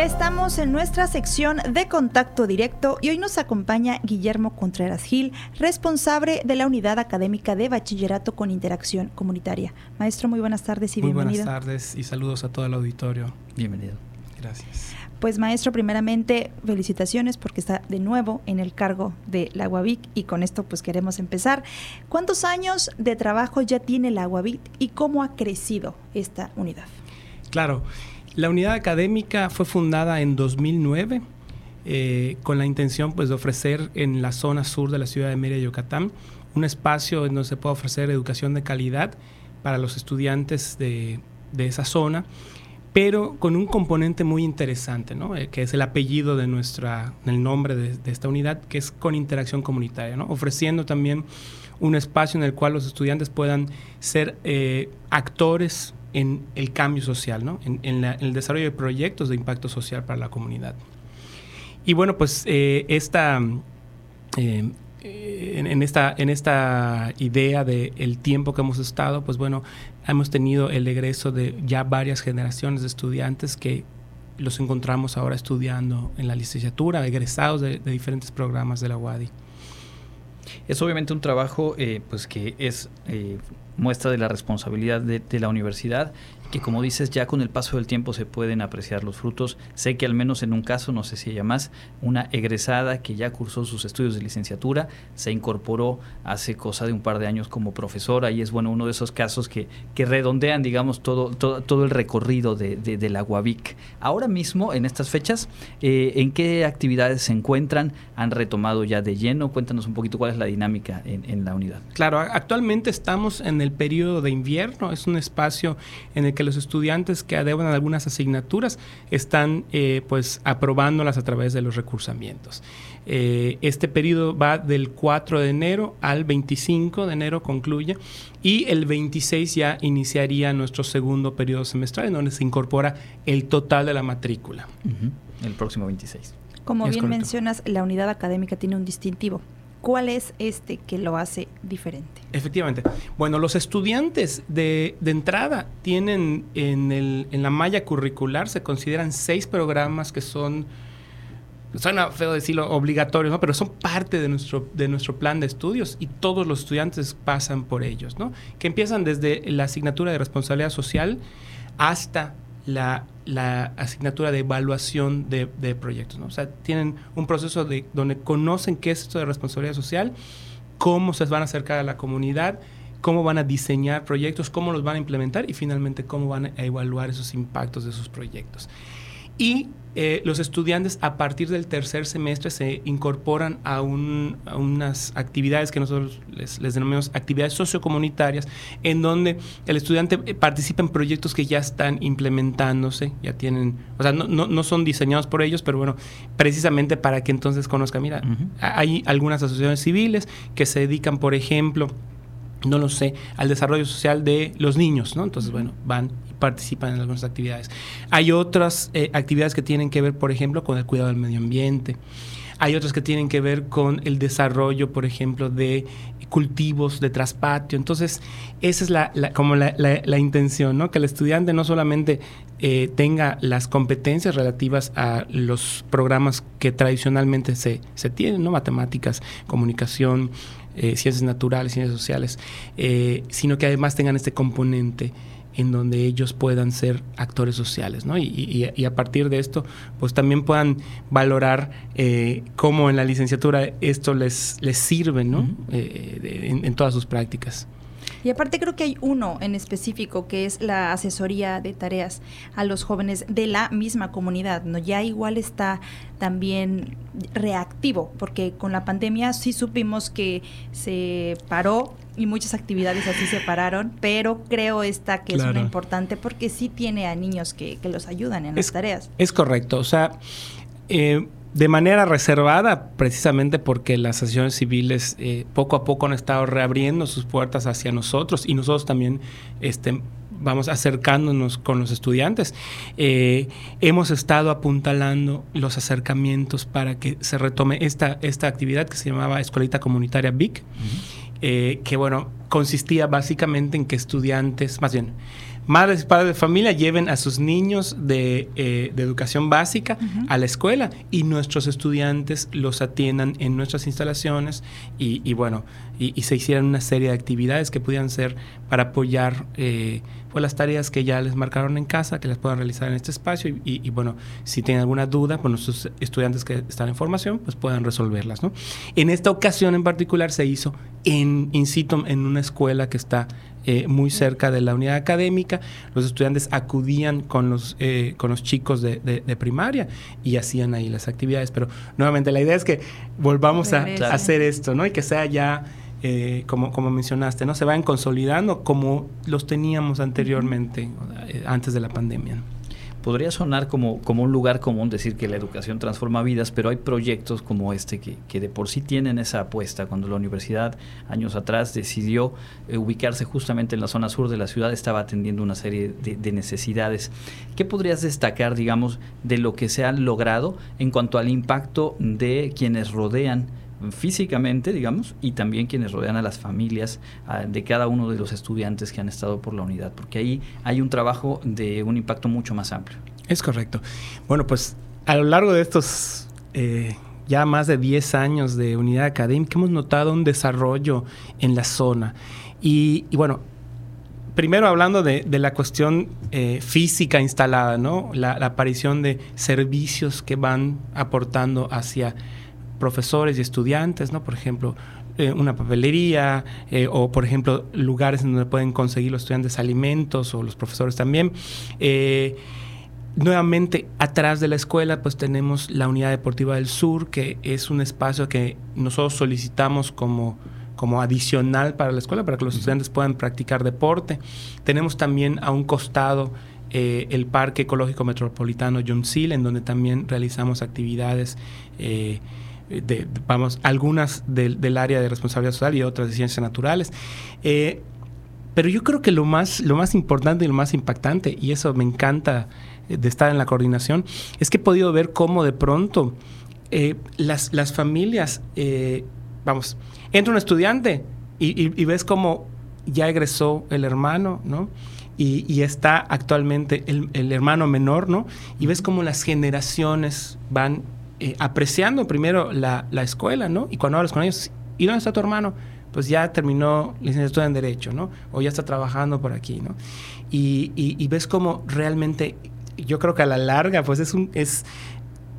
ya estamos en nuestra sección de contacto directo y hoy nos acompaña Guillermo Contreras Gil, responsable de la unidad académica de bachillerato con interacción comunitaria. Maestro, muy buenas tardes y bienvenido. Muy buenas tardes y saludos a todo el auditorio. Bienvenido. Gracias. Pues maestro, primeramente felicitaciones porque está de nuevo en el cargo de la UAVIC y con esto pues queremos empezar. ¿Cuántos años de trabajo ya tiene la UAVIC y cómo ha crecido esta unidad? Claro, la unidad académica fue fundada en 2009 eh, con la intención pues, de ofrecer en la zona sur de la ciudad de Mérida, Yucatán, un espacio en donde se pueda ofrecer educación de calidad para los estudiantes de, esa zona, pero con un componente muy interesante, ¿no? Eh, que es el apellido de nuestra, el nombre de, esta unidad, que es con interacción comunitaria, ¿no? ofreciendo también un espacio en el cual los estudiantes puedan ser eh, actores en el cambio social, ¿no? en, el desarrollo de proyectos de impacto social para la comunidad. Y bueno, pues eh, esta, eh, en, esta, en esta idea del tiempo que hemos estado, pues bueno, hemos tenido el egreso de ya varias generaciones de estudiantes que los encontramos ahora estudiando en la licenciatura, egresados de, diferentes programas de la UADI. Es obviamente un trabajo eh, pues que es muestra de la responsabilidad de, la universidad que como dices ya con el paso del tiempo se pueden apreciar los frutos. Sé que al menos en un caso, no sé si ella más, una egresada que ya cursó sus estudios de licenciatura se incorporó hace cosa de un par de años como profesora y es bueno uno de esos casos que, que redondean digamos todo, todo, todo el recorrido de, la UAVIC. Ahora mismo en estas fechas, eh, ¿en qué actividades se encuentran? ¿Han retomado ya de lleno? Cuéntanos un poquito cuál es la dinámica en, en la unidad. Claro, actualmente estamos en el periodo de invierno, es un espacio en el que los estudiantes que adeudan algunas asignaturas están eh, pues aprobándolas a través de los recursamientos. Eh, este periodo va del 4 de enero al 25 de enero concluye y el 26 ya iniciaría nuestro segundo periodo semestral en donde se incorpora el total de la matrícula. El próximo 26. Como bien mencionas, la unidad académica tiene un distintivo. ¿Cuál es este que lo hace diferente? Efectivamente. Bueno, los estudiantes de, entrada tienen en, el, en, la malla curricular, se consideran seis programas que son, suena feo decirlo, obligatorios, ¿no? pero son parte de nuestro, de nuestro plan de estudios y todos los estudiantes pasan por ellos, ¿no? que empiezan desde la asignatura de responsabilidad social hasta la, asignatura de evaluación de, proyectos. ¿no? O sea, tienen un proceso de, donde conocen qué es esto de responsabilidad social, cómo se van a acercar a la comunidad, cómo van a diseñar proyectos, cómo los van a implementar y finalmente cómo van a evaluar esos impactos de sus proyectos. Y eh, los estudiantes a partir del tercer semestre se incorporan a, unas actividades que nosotros les, denominamos actividades sociocomunitarias, en donde el estudiante eh, participa en proyectos que ya están implementándose, ya tienen, o sea, no, son diseñados por ellos, pero bueno, precisamente para que entonces conozca, mira, hay algunas asociaciones civiles que se dedican, por ejemplo, no lo sé, al desarrollo social de los niños, ¿no? Entonces, bueno, van y participan en algunas actividades. Hay otras eh, actividades que tienen que ver, por ejemplo, con el cuidado del medio ambiente. Hay otras que tienen que ver con el desarrollo, por ejemplo, de cultivos de traspatio. Entonces, esa es la, como la, intención, ¿no? Que el estudiante no solamente eh, tenga las competencias relativas a los programas que tradicionalmente se, se tienen, ¿no? Matemáticas, comunicación, eh, ciencias naturales, ciencias sociales, eh, sino que además tengan este componente en donde ellos puedan ser actores sociales, ¿no? Y, a partir de esto, pues también puedan valorar eh, cómo en la licenciatura esto les, les sirve, ¿no? en, todas sus prácticas. Y aparte creo que hay uno en específico que es la asesoría de tareas a los jóvenes de la misma comunidad, ¿no? Ya igual está también reactivo, porque con la pandemia sí supimos que se paró y muchas actividades así se pararon, pero creo esta que es una importante porque sí tiene a niños que, los ayudan en las tareas. Es correcto, o sea, eh, de manera reservada, precisamente porque las asociaciones civiles eh, poco a poco han estado reabriendo sus puertas hacia nosotros y nosotros también este, vamos acercándonos con los estudiantes. Eh, hemos estado apuntalando los acercamientos para que se retome esta, esta actividad que se llamaba Escuelita Comunitaria BIC, eh, que bueno, consistía básicamente en que estudiantes, más bien, madres y padres de familia lleven a sus niños de, eh, educación básica a la escuela y nuestros estudiantes los atiendan en nuestras instalaciones y, bueno, y, se hicieran una serie de actividades que pudieran ser para apoyar eh, pues las tareas que ya les marcaron en casa, que las puedan realizar en este espacio y, bueno, si tienen alguna duda, pues nuestros estudiantes que están en formación, pues puedan resolverlas, ¿no? En esta ocasión en particular se hizo en in situ en una escuela que está eh, muy cerca de la unidad académica. Los estudiantes acudían con los, eh, con los chicos de, primaria y hacían ahí las actividades. Pero nuevamente la idea es que volvamos a, hacer esto, ¿no? Y que sea ya, eh, como, como mencionaste, ¿no? Se vayan consolidando como los teníamos anteriormente, antes de la pandemia podría sonar como, como un lugar común decir que la educación transforma vidas, pero hay proyectos como este que, que de por sí tienen esa apuesta. Cuando la universidad años atrás decidió eh, ubicarse justamente en la zona sur de la ciudad, estaba atendiendo una serie de, de, necesidades. ¿Qué podrías destacar, digamos, de lo que se ha logrado en cuanto al impacto de quienes rodean físicamente, digamos, y también quienes rodean a las familias de cada uno de los estudiantes que han estado por la unidad, porque ahí hay un trabajo de un impacto mucho más amplio. Es correcto. Bueno, pues a lo largo de estos eh, ya más de 10 años de unidad académica hemos notado un desarrollo en la zona. Y, bueno, primero hablando de, la cuestión eh, física instalada, ¿no? la, aparición de servicios que van aportando hacia profesores y estudiantes, ¿no? Por ejemplo, eh, una papelería eh, o, por ejemplo, lugares en donde pueden conseguir los estudiantes alimentos o los profesores también. Eh, nuevamente, atrás de la escuela, pues tenemos la Unidad Deportiva del Sur, que es un espacio que nosotros solicitamos como como adicional para la escuela, para que los estudiantes puedan practicar deporte. Tenemos también a un costado el Parque Ecológico Metropolitano John Seal, en donde también realizamos actividades de, vamos, algunas del, área de responsabilidad social y otras de ciencias naturales. Eh, pero yo creo que lo más, lo más importante y lo más impactante, y eso me encanta eh, de estar en la coordinación, es que he podido ver cómo de pronto eh, las, las, familias, vamos, entra un estudiante y, ves cómo ya egresó el hermano, ¿no? Y, está actualmente el, el, hermano menor, ¿no? Y ves cómo las generaciones van eh, apreciando primero la, escuela, ¿no? Y cuando hablas con ellos, ¿y dónde está tu hermano? Pues ya terminó licenciatura en Derecho, ¿no? O ya está trabajando por aquí, ¿no? Y, ves cómo realmente, yo creo que a la larga, pues es un, es,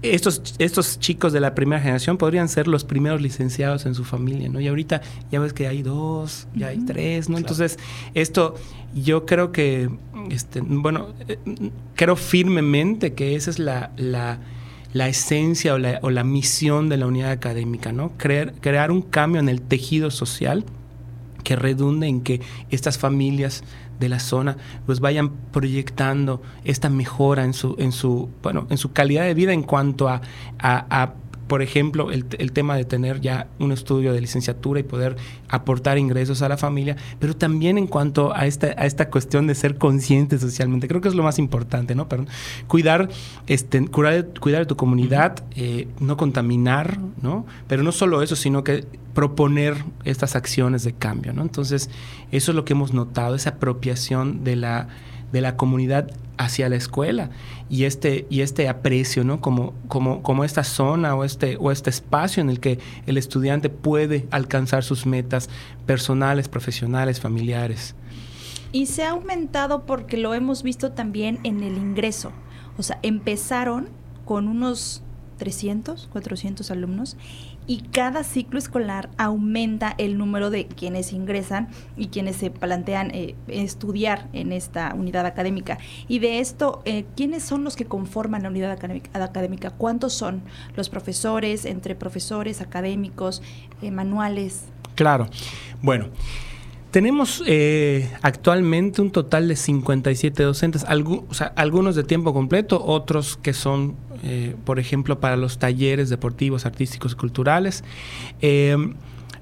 estos, estos chicos de la primera generación podrían ser los primeros licenciados en su familia, ¿no? Y ahorita ya ves que hay dos, ya hay tres, ¿no? Entonces, esto yo creo que, este, bueno, eh, creo firmemente que esa es la, la la esencia o la, misión de la unidad académica, ¿no? Crear, crear un cambio en el tejido social que redunde en que estas familias de la zona pues vayan proyectando esta mejora en su en su bueno en su calidad de vida en cuanto a, a por ejemplo, el, tema de tener ya un estudio de licenciatura y poder aportar ingresos a la familia, pero también en cuanto a esta, a esta cuestión de ser consciente socialmente. Creo que es lo más importante, ¿no? Pero cuidar, este, cuidar, cuidar de tu comunidad, eh, no contaminar, ¿no? Pero no solo eso, sino que proponer estas acciones de cambio, ¿no? Entonces, eso es lo que hemos notado, esa apropiación de la de la comunidad hacia la escuela y este, y este aprecio, ¿no? Como, como, como esta zona o este, o este espacio en el que el estudiante puede alcanzar sus metas personales, profesionales, familiares. Y se ha aumentado porque lo hemos visto también en el ingreso. O sea, empezaron con unos 300, 400 alumnos y cada ciclo escolar aumenta el número de quienes ingresan y quienes se plantean eh, estudiar en esta unidad académica. Y de esto, eh, ¿quiénes son los que conforman la unidad académica? ¿Cuántos son los profesores, entre profesores, académicos, eh, manuales? Claro. Bueno. Tenemos actualmente un total de 57 docentes, algunos de tiempo completo, otros que son eh, por ejemplo, para los talleres deportivos, artísticos y culturales. Eh,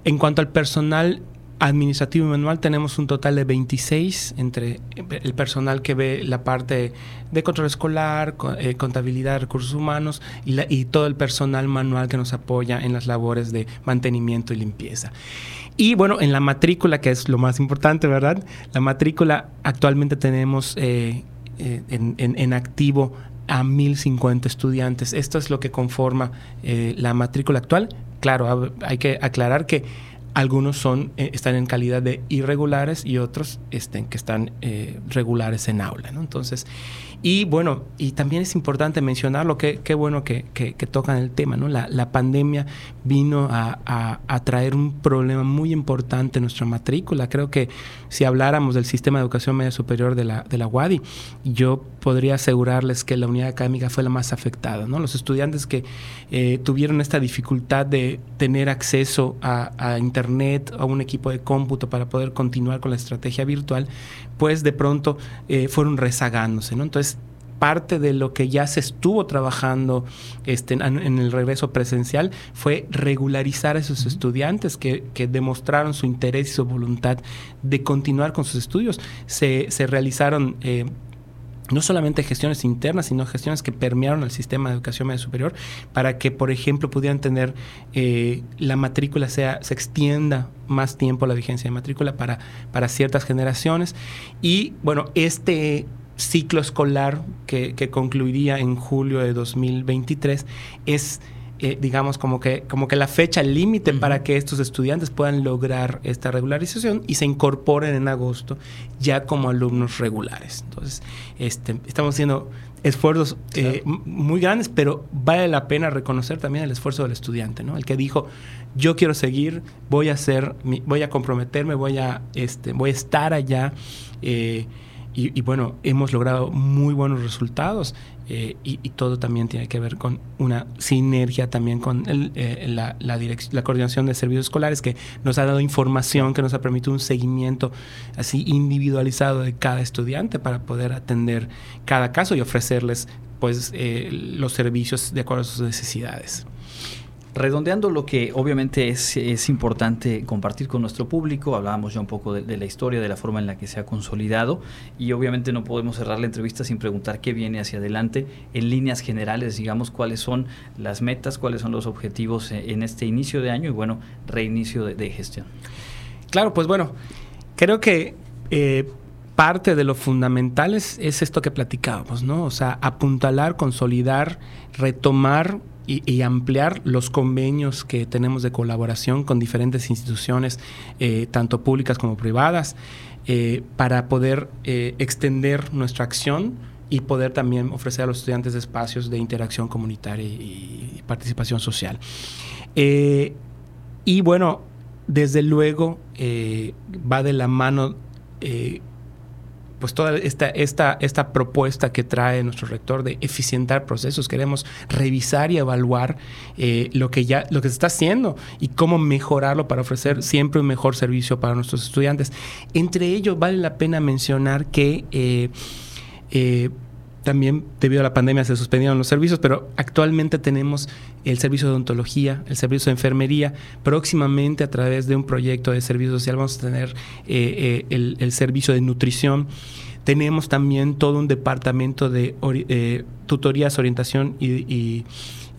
en cuanto al personal administrativo y manual tenemos un total de 26 entre el personal que ve la parte de control escolar, eh, contabilidad, recursos humanos y, y todo el personal manual que nos apoya en las labores de mantenimiento y limpieza. Y bueno, en la matrícula, que es lo más importante, ¿verdad? La matrícula actualmente tenemos eh, eh, en, activo a 1050 estudiantes. Esto es lo que conforma eh, la matrícula actual. Claro, hay que aclarar que algunos son, están en calidad de irregulares y otros estén, que están regulares en aula. ¿no? Entonces, y bueno, y también es importante mencionarlo, que qué bueno que, que, tocan el tema, ¿no? La, la pandemia vino a, a, traer un problema muy importante en nuestra matrícula. Creo que si habláramos del sistema de educación media superior de la, de la UADI, yo podría asegurarles que la unidad académica fue la más afectada, ¿no? Los estudiantes que eh, tuvieron esta dificultad de tener acceso a, a internet, a un equipo de cómputo para poder continuar con la estrategia virtual, pues de pronto eh, fueron rezagándose, ¿no? Entonces, parte de lo que ya se estuvo trabajando este, en, el regreso presencial fue regularizar a esos estudiantes que, demostraron su interés y su voluntad de continuar con sus estudios. Se, realizaron eh, no solamente gestiones internas, sino gestiones que permearon el sistema de educación media superior para que, por ejemplo, pudieran tener eh, la matrícula, sea, se extienda más tiempo la vigencia de matrícula para, para ciertas generaciones. Y bueno, este ciclo escolar que, que concluiría en julio de 2023 es eh, digamos, como que, como que la fecha límite para que estos estudiantes puedan lograr esta regularización y se incorporen en agosto ya como alumnos regulares. Entonces, este, estamos haciendo esfuerzos eh, muy grandes, pero vale la pena reconocer también el esfuerzo del estudiante, ¿no? El que dijo, yo quiero seguir, voy a hacer, voy a comprometerme, voy a, este, voy a estar allá. Eh, y, bueno, hemos logrado muy buenos resultados eh, y, todo también tiene que ver con una sinergia también con eh, la, la, coordinación de servicios escolares que nos ha dado información, que nos ha permitido un seguimiento así individualizado de cada estudiante para poder atender cada caso y ofrecerles pues eh, los servicios de acuerdo a sus necesidades. Redondeando lo que obviamente es, importante compartir con nuestro público, hablábamos ya un poco de, la historia, de la forma en la que se ha consolidado y obviamente no podemos cerrar la entrevista sin preguntar qué viene hacia adelante en líneas generales, digamos cuáles son las metas, cuáles son los objetivos e, en este inicio de año y bueno, reinicio de, gestión. Claro, pues bueno, creo que eh, parte de lo fundamental es, es, esto que platicábamos, ¿no? O sea, apuntalar, consolidar, retomar y, ampliar los convenios que tenemos de colaboración con diferentes instituciones, eh, tanto públicas como privadas, eh, para poder eh, extender nuestra acción y poder también ofrecer a los estudiantes espacios de interacción comunitaria y, participación social. y bueno, desde luego va de la mano pues toda esta, esta, esta propuesta que trae nuestro rector de eficientar procesos. Queremos revisar y evaluar eh, lo, que ya, lo que se está haciendo y cómo mejorarlo para ofrecer siempre un mejor servicio para nuestros estudiantes. Entre ellos vale la pena mencionar que eh, eh, también debido a la pandemia se suspendieron los servicios, pero actualmente tenemos el servicio de odontología, el servicio de enfermería. Próximamente a través de un proyecto de servicio social vamos a tener eh, eh, el, servicio de nutrición. Tenemos también todo un departamento de eh, tutorías, orientación y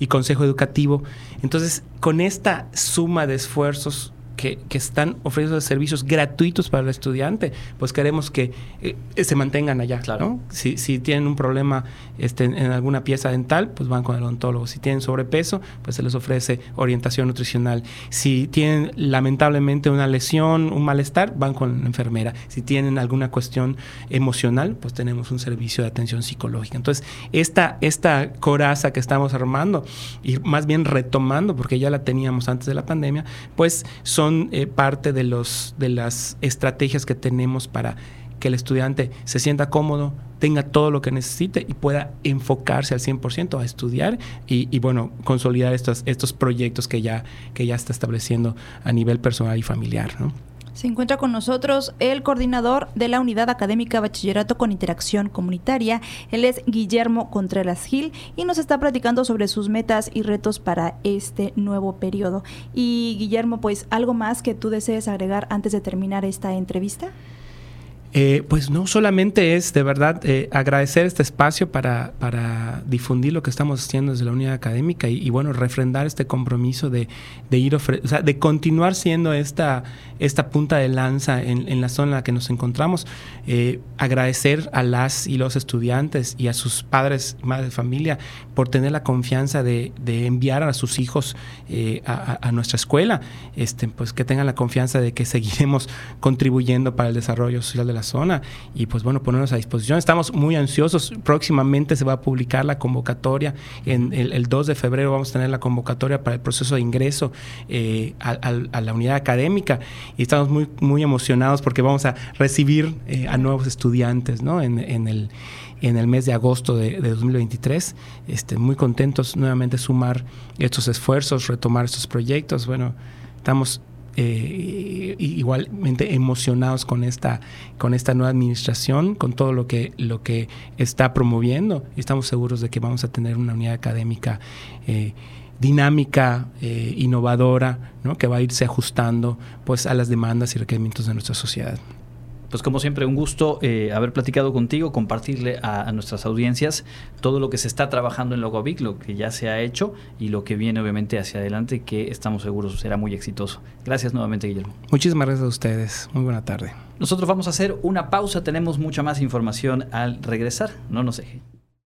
consejo educativo. Entonces, con esta suma de esfuerzos que, están ofreciendo servicios gratuitos para el estudiante, pues queremos que eh, se mantengan allá. Claro. Si, si, tienen un problema este, en alguna pieza dental, pues van con el odontólogo. Si tienen sobrepeso, pues se les ofrece orientación nutricional. Si tienen lamentablemente una lesión, un malestar, van con la enfermera. Si tienen alguna cuestión emocional, pues tenemos un servicio de atención psicológica. Entonces, esta, esta coraza que estamos armando y más bien retomando, porque ya la teníamos antes de la pandemia, pues son eh, parte de, los, de las estrategias que tenemos para que el estudiante se sienta cómodo, tenga todo lo que necesite y pueda enfocarse al 100% a estudiar y, bueno, consolidar estos, estos proyectos que ya, que ya está estableciendo a nivel personal y familiar. Se encuentra con nosotros el coordinador de la Unidad Académica Bachillerato con Interacción Comunitaria. Él es Guillermo Contreras Gil y nos está platicando sobre sus metas y retos para este nuevo periodo. Y Guillermo, pues algo más que tú desees agregar antes de terminar esta entrevista. Eh, pues no solamente es de verdad eh, agradecer este espacio para, para, difundir lo que estamos haciendo desde la unidad académica y, bueno, refrendar este compromiso de, de ir de continuar siendo esta, esta punta de lanza en, la zona en la que nos encontramos. Eh, agradecer a las y los estudiantes y a sus padres, madres de familia, por tener la confianza de, de enviar a sus hijos a, a, nuestra escuela, este, pues que tengan la confianza de que seguiremos contribuyendo para el desarrollo social de la zona y pues bueno, ponernos a disposición. Estamos muy ansiosos. Próximamente se va a publicar la convocatoria. En el, 2 de febrero vamos a tener la convocatoria para el proceso de ingreso eh, a, la unidad académica y estamos muy, muy emocionados porque vamos a recibir eh, a nuevos estudiantes ¿no? en, el en el mes de agosto de, 2023. Este, muy contentos nuevamente sumar estos esfuerzos, retomar estos proyectos. Bueno, estamos eh, igualmente emocionados con esta, con esta nueva administración, con todo lo que, lo que está promoviendo. Estamos seguros de que vamos a tener una unidad académica eh, dinámica, eh, innovadora, ¿no? que va a irse ajustando pues, a las demandas y requerimientos de nuestra sociedad. Pues como siempre, un gusto eh, haber platicado contigo, compartirle a, nuestras audiencias todo lo que se está trabajando en Logovic, lo que ya se ha hecho y lo que viene obviamente hacia adelante, que estamos seguros será muy exitoso. Gracias nuevamente, Guillermo. Muchísimas gracias a ustedes. Muy buena tarde. Nosotros vamos a hacer una pausa, tenemos mucha más información al regresar. No nos deje.